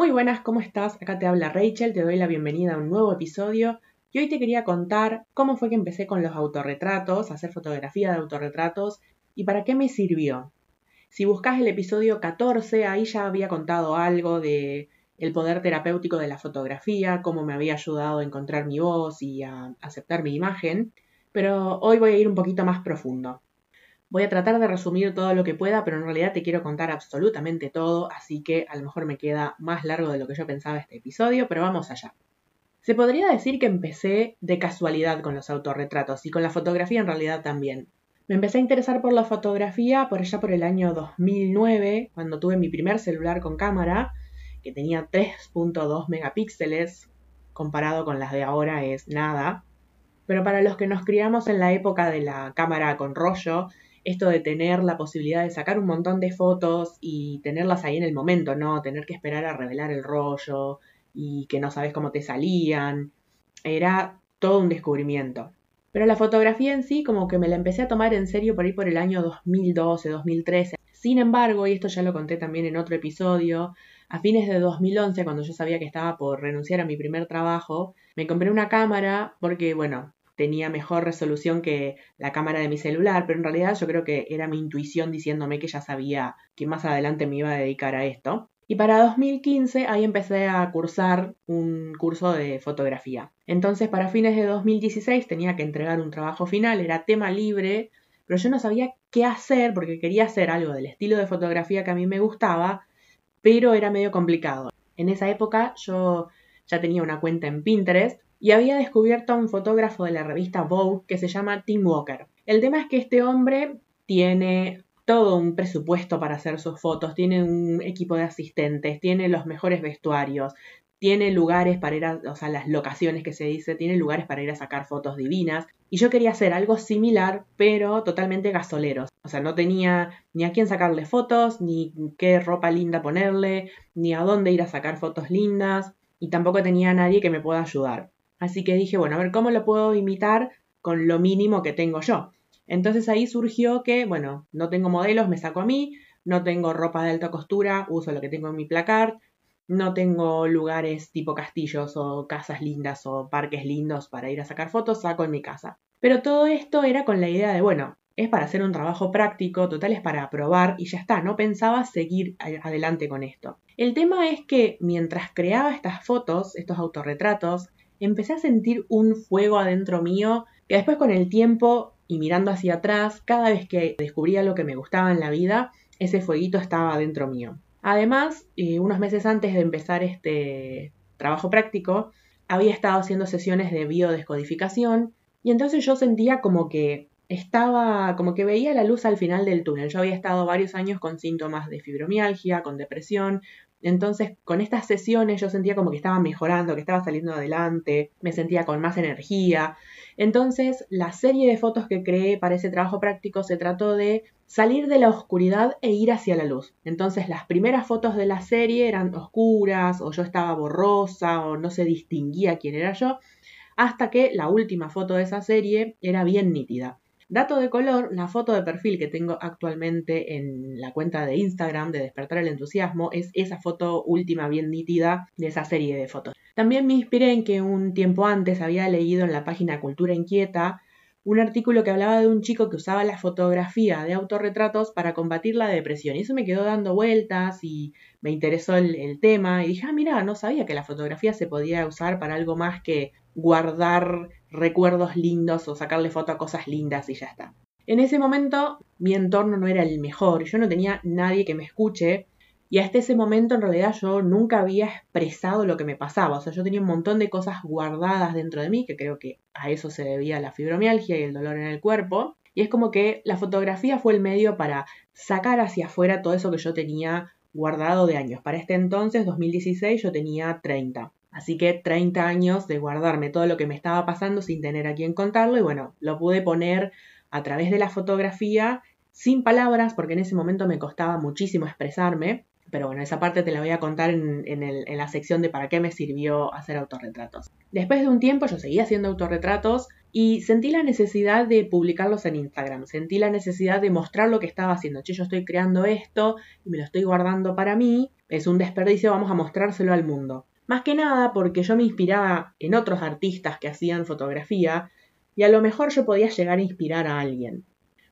Muy buenas, ¿cómo estás? Acá te habla Rachel, te doy la bienvenida a un nuevo episodio y hoy te quería contar cómo fue que empecé con los autorretratos, hacer fotografía de autorretratos y para qué me sirvió. Si buscas el episodio 14, ahí ya había contado algo de el poder terapéutico de la fotografía, cómo me había ayudado a encontrar mi voz y a aceptar mi imagen, pero hoy voy a ir un poquito más profundo. Voy a tratar de resumir todo lo que pueda, pero en realidad te quiero contar absolutamente todo, así que a lo mejor me queda más largo de lo que yo pensaba este episodio, pero vamos allá. Se podría decir que empecé de casualidad con los autorretratos y con la fotografía en realidad también. Me empecé a interesar por la fotografía por allá por el año 2009, cuando tuve mi primer celular con cámara, que tenía 3.2 megapíxeles, comparado con las de ahora es nada. Pero para los que nos criamos en la época de la cámara con rollo, esto de tener la posibilidad de sacar un montón de fotos y tenerlas ahí en el momento, ¿no? Tener que esperar a revelar el rollo y que no sabes cómo te salían. Era todo un descubrimiento. Pero la fotografía en sí como que me la empecé a tomar en serio por ahí por el año 2012, 2013. Sin embargo, y esto ya lo conté también en otro episodio, a fines de 2011, cuando yo sabía que estaba por renunciar a mi primer trabajo, me compré una cámara porque, bueno, tenía mejor resolución que la cámara de mi celular, pero en realidad yo creo que era mi intuición diciéndome que ya sabía que más adelante me iba a dedicar a esto. Y para 2015 ahí empecé a cursar un curso de fotografía. Entonces para fines de 2016 tenía que entregar un trabajo final, era tema libre, pero yo no sabía qué hacer porque quería hacer algo del estilo de fotografía que a mí me gustaba, pero era medio complicado. En esa época yo ya tenía una cuenta en Pinterest y había descubierto a un fotógrafo de la revista Vogue que se llama Tim Walker. El tema es que este hombre tiene todo un presupuesto para hacer sus fotos, tiene un equipo de asistentes, tiene los mejores vestuarios, tiene lugares para ir a, o sea, las locaciones que se dice, tiene lugares para ir a sacar fotos divinas. Y yo quería hacer algo similar, pero totalmente gasoleros. O sea, no tenía ni a quién sacarle fotos, ni qué ropa linda ponerle, ni a dónde ir a sacar fotos lindas, y tampoco tenía a nadie que me pueda ayudar. Así que dije, bueno, a ver cómo lo puedo imitar con lo mínimo que tengo yo. Entonces ahí surgió que, bueno, no tengo modelos, me saco a mí, no tengo ropa de alta costura, uso lo que tengo en mi placar, no tengo lugares tipo castillos o casas lindas o parques lindos para ir a sacar fotos, saco en mi casa. Pero todo esto era con la idea de, bueno, es para hacer un trabajo práctico, total es para probar y ya está, no pensaba seguir adelante con esto. El tema es que mientras creaba estas fotos, estos autorretratos, empecé a sentir un fuego adentro mío que después con el tiempo y mirando hacia atrás, cada vez que descubría lo que me gustaba en la vida, ese fueguito estaba adentro mío. Además, eh, unos meses antes de empezar este trabajo práctico, había estado haciendo sesiones de biodescodificación y entonces yo sentía como que estaba, como que veía la luz al final del túnel. Yo había estado varios años con síntomas de fibromialgia, con depresión, entonces, con estas sesiones yo sentía como que estaba mejorando, que estaba saliendo adelante, me sentía con más energía. Entonces, la serie de fotos que creé para ese trabajo práctico se trató de salir de la oscuridad e ir hacia la luz. Entonces, las primeras fotos de la serie eran oscuras, o yo estaba borrosa, o no se distinguía quién era yo, hasta que la última foto de esa serie era bien nítida. Dato de color, la foto de perfil que tengo actualmente en la cuenta de Instagram de Despertar el Entusiasmo es esa foto última bien nítida de esa serie de fotos. También me inspiré en que un tiempo antes había leído en la página Cultura Inquieta un artículo que hablaba de un chico que usaba la fotografía de autorretratos para combatir la depresión. Y eso me quedó dando vueltas y me interesó el, tema. Y dije, ah, mira, no sabía que la fotografía se podía usar para algo más que guardar recuerdos lindos o sacarle foto a cosas lindas y ya está. En ese momento mi entorno no era el mejor, yo no tenía nadie que me escuche y hasta ese momento en realidad yo nunca había expresado lo que me pasaba, o sea, yo tenía un montón de cosas guardadas dentro de mí, que creo que a eso se debía la fibromialgia y el dolor en el cuerpo, y es como que la fotografía fue el medio para sacar hacia afuera todo eso que yo tenía guardado de años. Para este entonces, 2016, yo tenía 30. Así que 30 años de guardarme todo lo que me estaba pasando sin tener a quien contarlo y bueno, lo pude poner a través de la fotografía sin palabras porque en ese momento me costaba muchísimo expresarme. Pero bueno, esa parte te la voy a contar en, en la sección de para qué me sirvió hacer autorretratos. Después de un tiempo yo seguía haciendo autorretratos, Y sentí la necesidad de publicarlos en Instagram, sentí la necesidad de mostrar lo que estaba haciendo. Che, yo estoy creando esto y me lo estoy guardando para mí, es un desperdicio, vamos a mostrárselo al mundo. Más que nada porque yo me inspiraba en otros artistas que hacían fotografía y a lo mejor yo podía llegar a inspirar a alguien.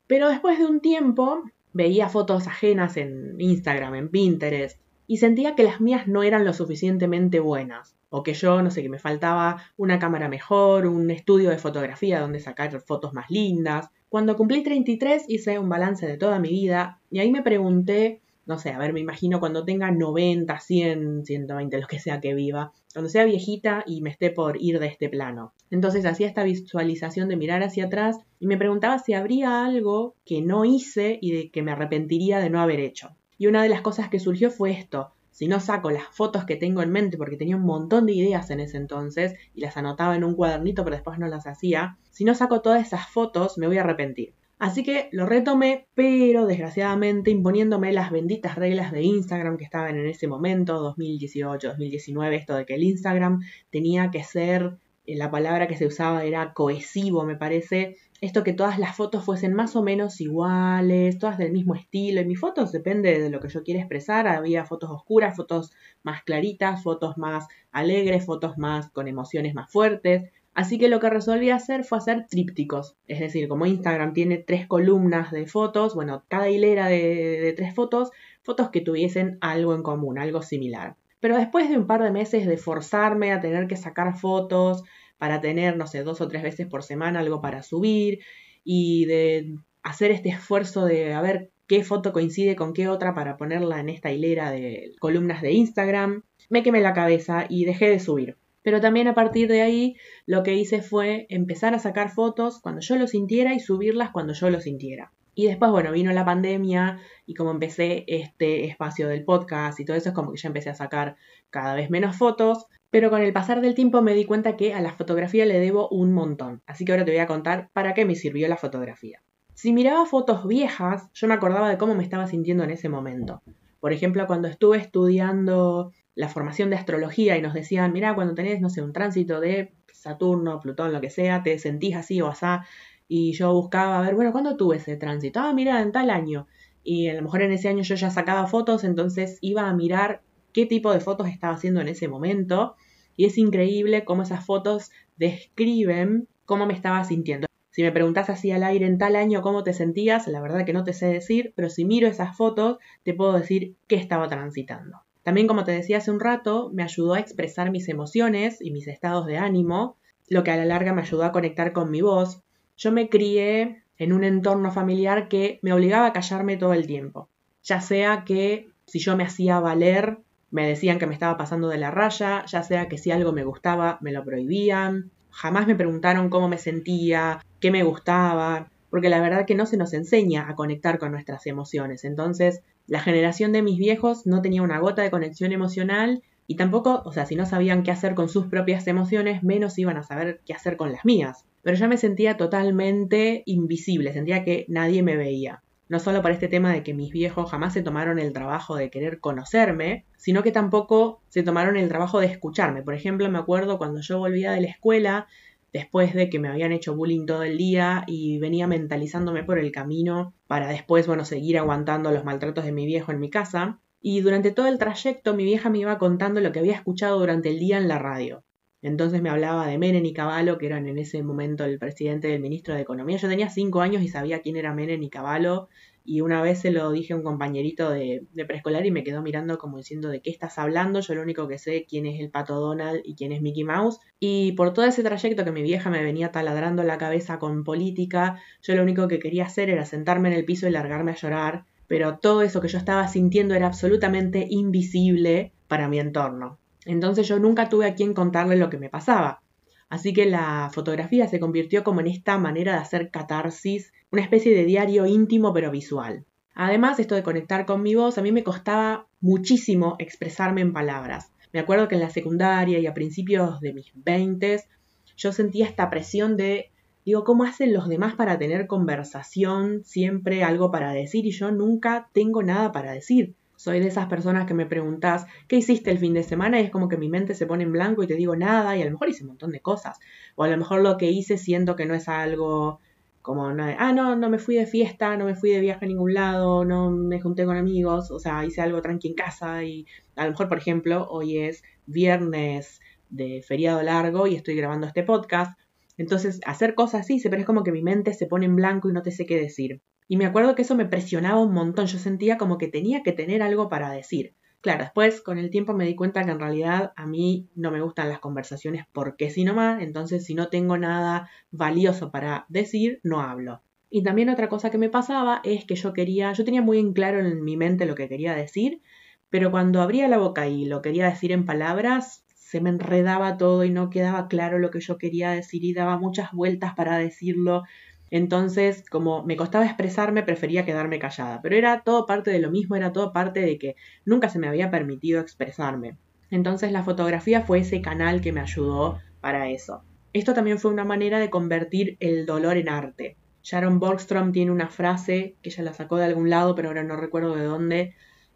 Pero después de un tiempo veía fotos ajenas en Instagram, en Pinterest, y sentía que las mías no eran lo suficientemente buenas, o que yo, no sé, que me faltaba una cámara mejor, un estudio de fotografía donde sacar fotos más lindas. Cuando cumplí 33 hice un balance de toda mi vida y ahí me pregunté, no sé, a ver, me imagino cuando tenga 90, 100, 120, lo que sea que viva, cuando sea viejita y me esté por ir de este plano. Entonces hacía esta visualización de mirar hacia atrás y me preguntaba si habría algo que no hice y de que me arrepentiría de no haber hecho. Y una de las cosas que surgió fue esto. Si no saco las fotos que tengo en mente, porque tenía un montón de ideas en ese entonces y las anotaba en un cuadernito, pero después no las hacía, si no saco todas esas fotos, me voy a arrepentir. Así que lo retomé, pero desgraciadamente imponiéndome las benditas reglas de Instagram que estaban en ese momento, 2018, 2019, esto de que el Instagram tenía que ser, eh, la palabra que se usaba era cohesivo, me parece, esto que todas las fotos fuesen más o menos iguales, todas del mismo estilo. En mis fotos depende de lo que yo quiera expresar. Había fotos oscuras, fotos más claritas, fotos más alegres, fotos más con emociones más fuertes. Así que lo que resolví hacer fue hacer trípticos. Es decir, como Instagram tiene tres columnas de fotos, bueno, cada hilera de, tres fotos, fotos que tuviesen algo en común, algo similar. Pero después de un par de meses de forzarme a tener que sacar fotos, para tener, no sé, dos o tres veces por semana algo para subir y de hacer este esfuerzo de a ver qué foto coincide con qué otra para ponerla en esta hilera de columnas de Instagram. Me quemé la cabeza y dejé de subir. Pero también a partir de ahí lo que hice fue empezar a sacar fotos cuando yo lo sintiera y subirlas cuando yo lo sintiera. Y después, bueno, vino la pandemia y como empecé este espacio del podcast y todo eso, es como que ya empecé a sacar cada vez menos fotos. Pero con el pasar del tiempo me di cuenta que a la fotografía le debo un montón, así que ahora te voy a contar para qué me sirvió la fotografía. Si miraba fotos viejas, yo me acordaba de cómo me estaba sintiendo en ese momento. Por ejemplo, cuando estuve estudiando la formación de astrología y nos decían, mira, cuando tenés, no sé, un tránsito de Saturno, Plutón, lo que sea, te sentís así o asá. Y yo buscaba, a ver, bueno, ¿cuándo tuve ese tránsito? Ah, mira, en tal año. Y a lo mejor en ese año yo ya sacaba fotos, entonces iba a mirar qué tipo de fotos estaba haciendo en ese momento. Y es increíble cómo esas fotos describen cómo me estaba sintiendo. Si me preguntas así al aire en tal año cómo te sentías, la verdad que no te sé decir, pero si miro esas fotos te puedo decir qué estaba transitando. También, como te decía hace un rato, me ayudó a expresar mis emociones y mis estados de ánimo, lo que a la larga me ayudó a conectar con mi voz. Yo me crié en un entorno familiar que me obligaba a callarme todo el tiempo, ya sea que si yo me hacía valer me decían que me estaba pasando de la raya, ya sea que si algo me gustaba, me lo prohibían. Jamás me preguntaron cómo me sentía, qué me gustaba, porque la verdad que no se nos enseña a conectar con nuestras emociones. Entonces, la generación de mis viejos no tenía una gota de conexión emocional y tampoco, o sea, si no sabían qué hacer con sus propias emociones, menos iban a saber qué hacer con las mías. Pero yo me sentía totalmente invisible, sentía que nadie me veía no solo por este tema de que mis viejos jamás se tomaron el trabajo de querer conocerme, sino que tampoco se tomaron el trabajo de escucharme. Por ejemplo, me acuerdo cuando yo volvía de la escuela, después de que me habían hecho bullying todo el día y venía mentalizándome por el camino para después, bueno, seguir aguantando los maltratos de mi viejo en mi casa. Y durante todo el trayecto mi vieja me iba contando lo que había escuchado durante el día en la radio. Entonces me hablaba de Menem y Caballo, que eran en ese momento el presidente del ministro de Economía. Yo tenía cinco años y sabía quién era Menem y Caballo. Y una vez se lo dije a un compañerito de, preescolar y me quedó mirando como diciendo de qué estás hablando. Yo lo único que sé quién es el pato Donald y quién es Mickey Mouse. Y por todo ese trayecto que mi vieja me venía taladrando la cabeza con política, yo lo único que quería hacer era sentarme en el piso y largarme a llorar. Pero todo eso que yo estaba sintiendo era absolutamente invisible para mi entorno. Entonces yo nunca tuve a quien contarle lo que me pasaba. Así que la fotografía se convirtió como en esta manera de hacer catarsis, una especie de diario íntimo pero visual. Además, esto de conectar con mi voz, a mí me costaba muchísimo expresarme en palabras. Me acuerdo que en la secundaria y a principios de mis veintes, yo sentía esta presión de, digo, ¿cómo hacen los demás para tener conversación, siempre algo para decir y yo nunca tengo nada para decir? Soy de esas personas que me preguntas, ¿qué hiciste el fin de semana? Y es como que mi mente se pone en blanco y te digo nada y a lo mejor hice un montón de cosas. O a lo mejor lo que hice siento que no es algo como, ah, no, no me fui de fiesta, no me fui de viaje a ningún lado, no me junté con amigos, o sea, hice algo tranqui en casa y a lo mejor, por ejemplo, hoy es viernes de feriado largo y estoy grabando este podcast. Entonces, hacer cosas así, pero es como que mi mente se pone en blanco y no te sé qué decir. Y me acuerdo que eso me presionaba un montón, yo sentía como que tenía que tener algo para decir. Claro, después con el tiempo me di cuenta que en realidad a mí no me gustan las conversaciones porque si no más, entonces si no tengo nada valioso para decir, no hablo. Y también otra cosa que me pasaba es que yo quería, yo tenía muy en claro en mi mente lo que quería decir, pero cuando abría la boca y lo quería decir en palabras, se me enredaba todo y no quedaba claro lo que yo quería decir y daba muchas vueltas para decirlo. Entonces, como me costaba expresarme, prefería quedarme callada. Pero era todo parte de lo mismo, era todo parte de que nunca se me había permitido expresarme. Entonces la fotografía fue ese canal que me ayudó para eso. Esto también fue una manera de convertir el dolor en arte. Sharon Borgstrom tiene una frase que ella la sacó de algún lado, pero ahora no recuerdo de dónde,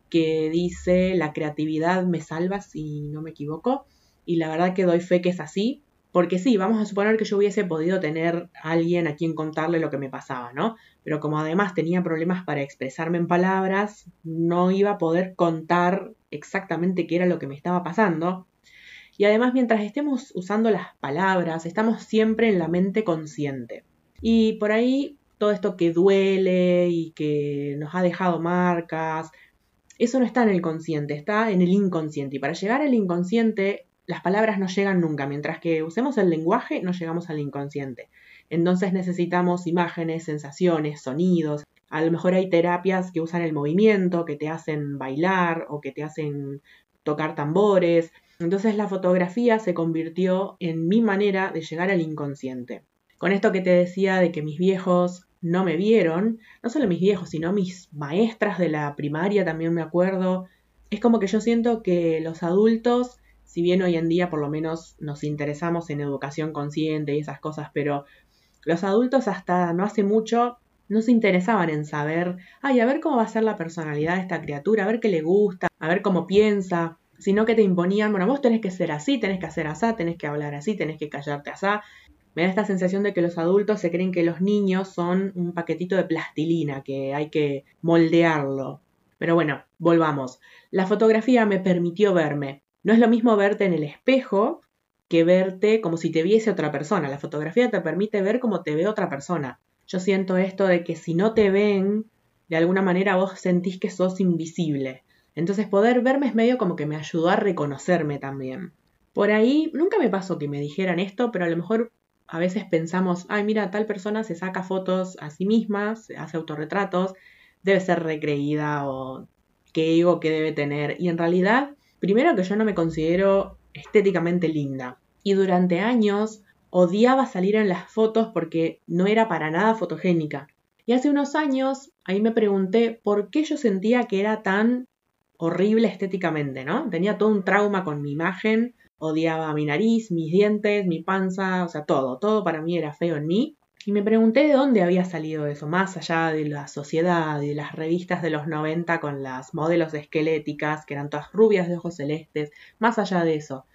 que dice, la creatividad me salva si no me equivoco. Y la verdad que doy fe que es así, porque sí, vamos a suponer que yo hubiese podido tener a alguien a quien contarle lo que me pasaba, ¿no? Pero como además tenía problemas para expresarme en palabras, no iba a poder contar exactamente qué era lo que me estaba pasando. Y además, mientras estemos usando las palabras, estamos siempre en la mente consciente. Y por ahí, todo esto que duele y que nos ha dejado marcas, eso no está en el consciente, está en el inconsciente. Y para llegar al inconsciente las palabras no llegan nunca, mientras que usemos el lenguaje no llegamos al inconsciente. Entonces necesitamos imágenes, sensaciones, sonidos. A lo mejor hay terapias que usan el movimiento, que te hacen bailar o que te hacen tocar tambores. Entonces la fotografía se convirtió en mi manera de llegar al inconsciente. Con esto que te decía de que mis viejos no me vieron, no solo mis viejos, sino mis maestras de la primaria también me acuerdo, es como que yo siento que los adultos si bien hoy en día por lo menos nos interesamos en educación consciente y esas cosas, pero los adultos hasta no hace mucho no se interesaban en saber, ay, a ver cómo va a ser la personalidad de esta criatura, a ver qué le gusta, a ver cómo piensa, sino que te imponían, bueno, vos tenés que ser así, tenés que hacer así, tenés que hablar así, tenés que callarte así. Me da esta sensación de que los adultos se creen que los niños son un paquetito de plastilina, que hay que moldearlo. Pero bueno, volvamos. La fotografía me permitió verme, no es lo mismo verte en el espejo que verte como si te viese otra persona. La fotografía te permite ver como te ve otra persona. Yo siento esto de que si no te ven, de alguna manera vos sentís que sos invisible. Entonces poder verme es medio como que me ayudó a reconocerme también. Por ahí nunca me pasó que me dijeran esto, pero a lo mejor a veces pensamos, ay mira, tal persona se saca fotos a sí misma, se hace autorretratos, debe ser recreída o qué ego que debe tener. Y en realidad Primero que yo no me considero estéticamente linda. Y durante años odiaba salir en las fotos porque no era para nada fotogénica. Y hace unos años ahí me pregunté por qué yo sentía que era tan horrible estéticamente, ¿no? Tenía todo un trauma con mi imagen, odiaba mi nariz, mis dientes, mi panza, o sea, todo, todo para mí era feo en mí. Y me pregunté de dónde había salido eso, más allá de la sociedad y de las revistas de los 90 con las modelos esqueléticas, que eran todas rubias de ojos celestes, más allá de eso.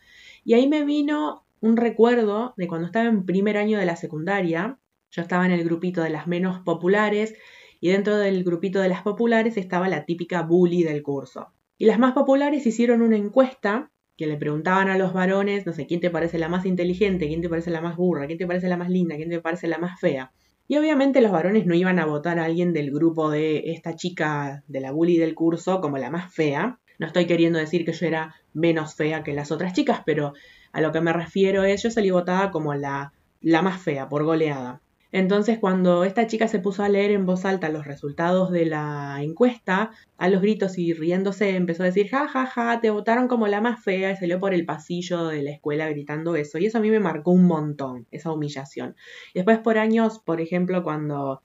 Y ahí me vino un recuerdo de cuando estaba en primer año de la secundaria, yo estaba en el grupito de las menos populares y dentro del grupito de las populares estaba la típica bully del curso. Y las más populares hicieron una encuesta que le preguntaban a los varones, no sé, ¿quién te parece la más inteligente? ¿Quién te parece la más burra? ¿Quién te parece la más linda? ¿Quién te parece la más fea? Y obviamente los varones no iban a votar a alguien del grupo de esta chica de la bully del curso como la más fea. No estoy queriendo decir que yo era menos fea que las otras chicas, pero a lo que me refiero es yo salí votada como la, la más fea, por goleada. Entonces, cuando esta chica se puso a leer en voz alta los resultados de la encuesta, a los gritos y riéndose empezó a decir, ja, ja, ja, te votaron como la más fea y salió por el pasillo de la escuela gritando eso. Y eso a mí me marcó un montón, esa humillación. después por años, por ejemplo, cuando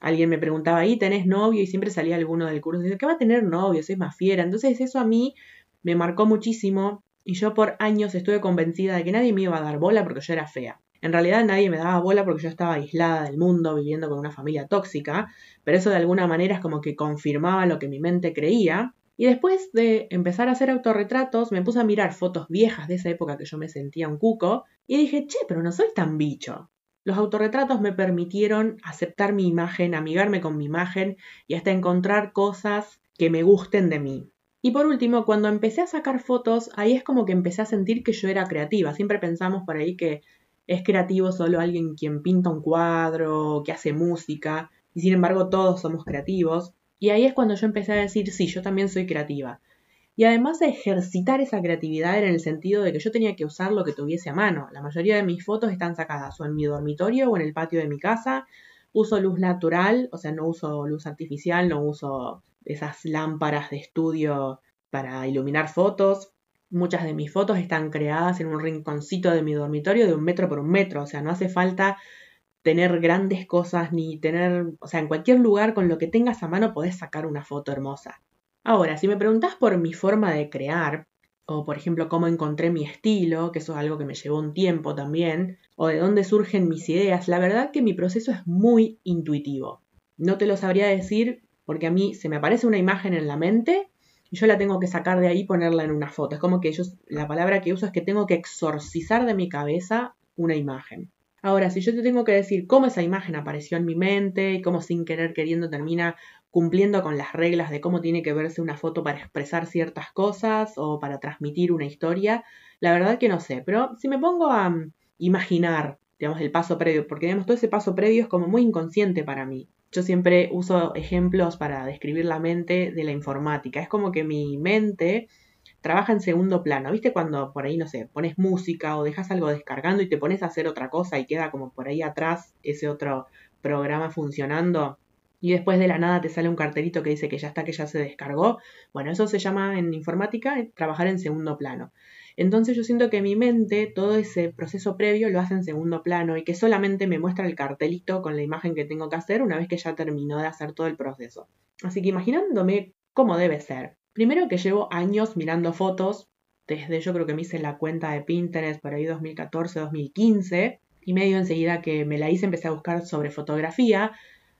alguien me preguntaba, ¿y tenés novio? Y siempre salía alguno del curso y decía, ¿qué va a tener novio? Soy más fiera. Entonces eso a mí me marcó muchísimo y yo por años estuve convencida de que nadie me iba a dar bola porque yo era fea. En realidad nadie me daba bola porque yo estaba aislada del mundo, viviendo con una familia tóxica, pero eso de alguna manera es como que confirmaba lo que mi mente creía. Y después de empezar a hacer autorretratos, me puse a mirar fotos viejas de esa época que yo me sentía un cuco y dije, che, pero no soy tan bicho. Los autorretratos me permitieron aceptar mi imagen, amigarme con mi imagen y hasta encontrar cosas que me gusten de mí. Y por último, cuando empecé a sacar fotos, ahí es como que empecé a sentir que yo era creativa. Siempre pensamos por ahí que es creativo solo alguien quien pinta un cuadro, que hace música, y sin embargo todos somos creativos. Y ahí es cuando yo empecé a decir, sí, yo también soy creativa. Y además de ejercitar esa creatividad era en el sentido de que yo tenía que usar lo que tuviese a mano. La mayoría de mis fotos están sacadas o en mi dormitorio o en el patio de mi casa. Uso luz natural, o sea, no uso luz artificial, no uso esas lámparas de estudio para iluminar fotos. Muchas de mis fotos están creadas en un rinconcito de mi dormitorio de un metro por un metro, o sea, no hace falta tener grandes cosas ni tener, o sea, en cualquier lugar con lo que tengas a mano podés sacar una foto hermosa. Ahora, si me preguntás por mi forma de crear, o por ejemplo cómo encontré mi estilo, que eso es algo que me llevó un tiempo también, o de dónde surgen mis ideas, la verdad que mi proceso es muy intuitivo. No te lo sabría decir porque a mí se me aparece una imagen en la mente y yo la tengo que sacar de ahí y ponerla en una foto. Es como que yo, la palabra que uso es que tengo que exorcizar de mi cabeza una imagen. Ahora, si yo te tengo que decir cómo esa imagen apareció en mi mente y cómo sin querer queriendo termina cumpliendo con las reglas de cómo tiene que verse una foto para expresar ciertas cosas o para transmitir una historia, la verdad que no sé, pero si me pongo a mm, imaginar, digamos, el paso previo, porque digamos, todo ese paso previo es como muy inconsciente para mí. Yo siempre uso ejemplos para describir la mente de la informática. Es como que mi mente trabaja en segundo plano. ¿Viste cuando por ahí, no sé, pones música o dejas algo descargando y te pones a hacer otra cosa y queda como por ahí atrás ese otro programa funcionando? Y después de la nada te sale un cartelito que dice que ya está, que ya se descargó. Bueno, eso se llama en informática trabajar en segundo plano. Entonces yo siento que mi mente, todo ese proceso previo lo hace en segundo plano y que solamente me muestra el cartelito con la imagen que tengo que hacer una vez que ya terminó de hacer todo el proceso. Así que imaginándome cómo debe ser. Primero que llevo años mirando fotos, desde yo creo que me hice la cuenta de Pinterest por ahí 2014-2015, y medio enseguida que me la hice empecé a buscar sobre fotografía,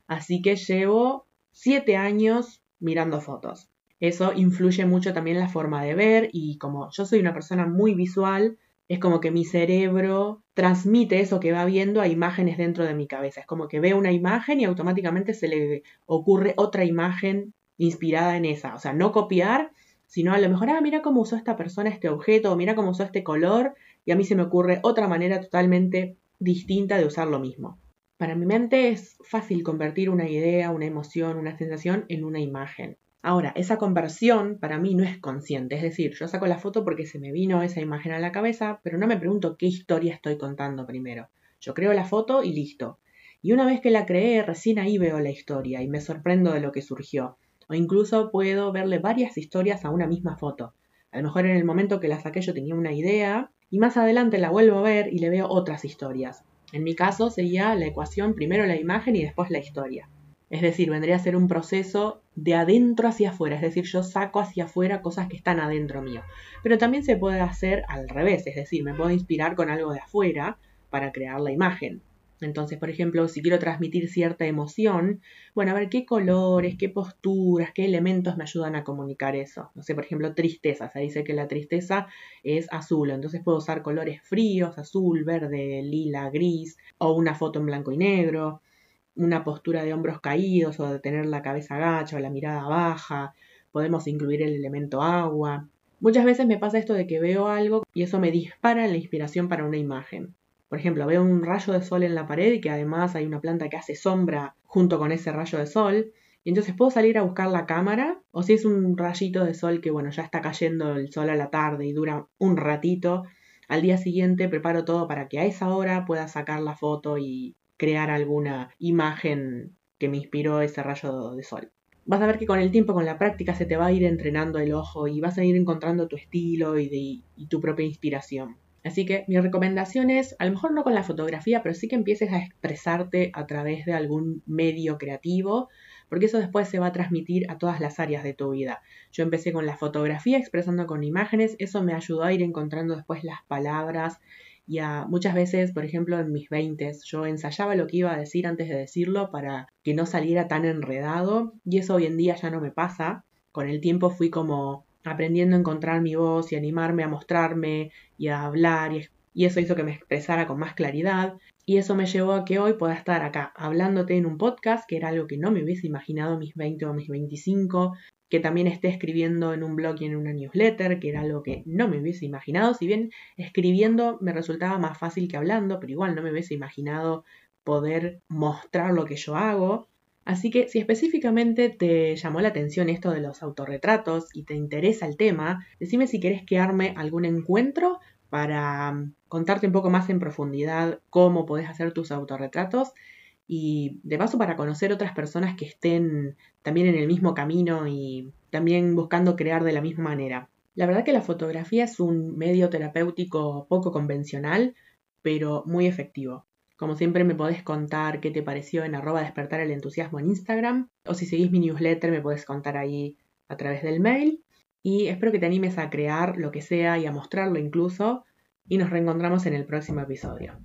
así que llevo siete años mirando fotos. Eso influye mucho también la forma de ver y como yo soy una persona muy visual, es como que mi cerebro transmite eso que va viendo a imágenes dentro de mi cabeza. Es como que ve una imagen y automáticamente se le ocurre otra imagen inspirada en esa. O sea, no copiar, sino a lo mejor, ah, mira cómo usó esta persona este objeto, o mira cómo usó este color, y a mí se me ocurre otra manera totalmente distinta de usar lo mismo. Para mi mente es fácil convertir una idea, una emoción, una sensación en una imagen. Ahora, esa conversión para mí no es consciente, es decir, yo saco la foto porque se me vino esa imagen a la cabeza, pero no me pregunto qué historia estoy contando primero. Yo creo la foto y listo. Y una vez que la creé, recién ahí veo la historia y me sorprendo de lo que surgió o incluso puedo verle varias historias a una misma foto. A lo mejor en el momento que la saqué yo tenía una idea y más adelante la vuelvo a ver y le veo otras historias. En mi caso sería la ecuación primero la imagen y después la historia. Es decir, vendría a ser un proceso de adentro hacia afuera, es decir, yo saco hacia afuera cosas que están adentro mío. Pero también se puede hacer al revés, es decir, me puedo inspirar con algo de afuera para crear la imagen. Entonces, por ejemplo, si quiero transmitir cierta emoción, bueno, a ver qué colores, qué posturas, qué elementos me ayudan a comunicar eso. No sé, por ejemplo, tristeza. Se dice que la tristeza es azul, entonces puedo usar colores fríos, azul, verde, lila, gris, o una foto en blanco y negro, una postura de hombros caídos o de tener la cabeza agacha o la mirada baja. Podemos incluir el elemento agua. Muchas veces me pasa esto de que veo algo y eso me dispara la inspiración para una imagen. Por ejemplo, veo un rayo de sol en la pared y que además hay una planta que hace sombra junto con ese rayo de sol. Y entonces puedo salir a buscar la cámara o si es un rayito de sol que bueno, ya está cayendo el sol a la tarde y dura un ratito, al día siguiente preparo todo para que a esa hora pueda sacar la foto y crear alguna imagen que me inspiró ese rayo de sol. Vas a ver que con el tiempo, con la práctica, se te va a ir entrenando el ojo y vas a ir encontrando tu estilo y, tu propia inspiración. Así que mi recomendación es, a lo mejor no con la fotografía, pero sí que empieces a expresarte a través de algún medio creativo, porque eso después se va a transmitir a todas las áreas de tu vida. Yo empecé con la fotografía, expresando con imágenes, eso me ayudó a ir encontrando después las palabras y muchas veces, por ejemplo, en mis 20 yo ensayaba lo que iba a decir antes de decirlo para que no saliera tan enredado y eso hoy en día ya no me pasa. Con el tiempo fui como aprendiendo a encontrar mi voz y animarme a mostrarme y a hablar y, y eso hizo que me expresara con más claridad y eso me llevó a que hoy pueda estar acá hablándote en un podcast, que era algo que no me hubiese imaginado mis 20 o mis 25, que también esté escribiendo en un blog y en una newsletter, que era algo que no me hubiese imaginado, si bien escribiendo me resultaba más fácil que hablando, pero igual no me hubiese imaginado poder mostrar lo que yo hago. Así que si específicamente te llamó la atención esto de los autorretratos y te interesa el tema, decime si querés quedarme algún encuentro para mm, contarte un poco más en profundidad cómo podés hacer tus autorretratos y de paso para conocer otras personas que estén también en el mismo camino y también buscando crear de la misma manera. La verdad que la fotografía es un medio terapéutico poco convencional, pero muy efectivo. Como siempre me podés contar qué te pareció en arroba despertar el entusiasmo en Instagram, o si seguís mi newsletter me podés contar ahí a través del mail. Y espero que te animes a crear lo que sea y a mostrarlo incluso, y nos reencontramos en el próximo episodio.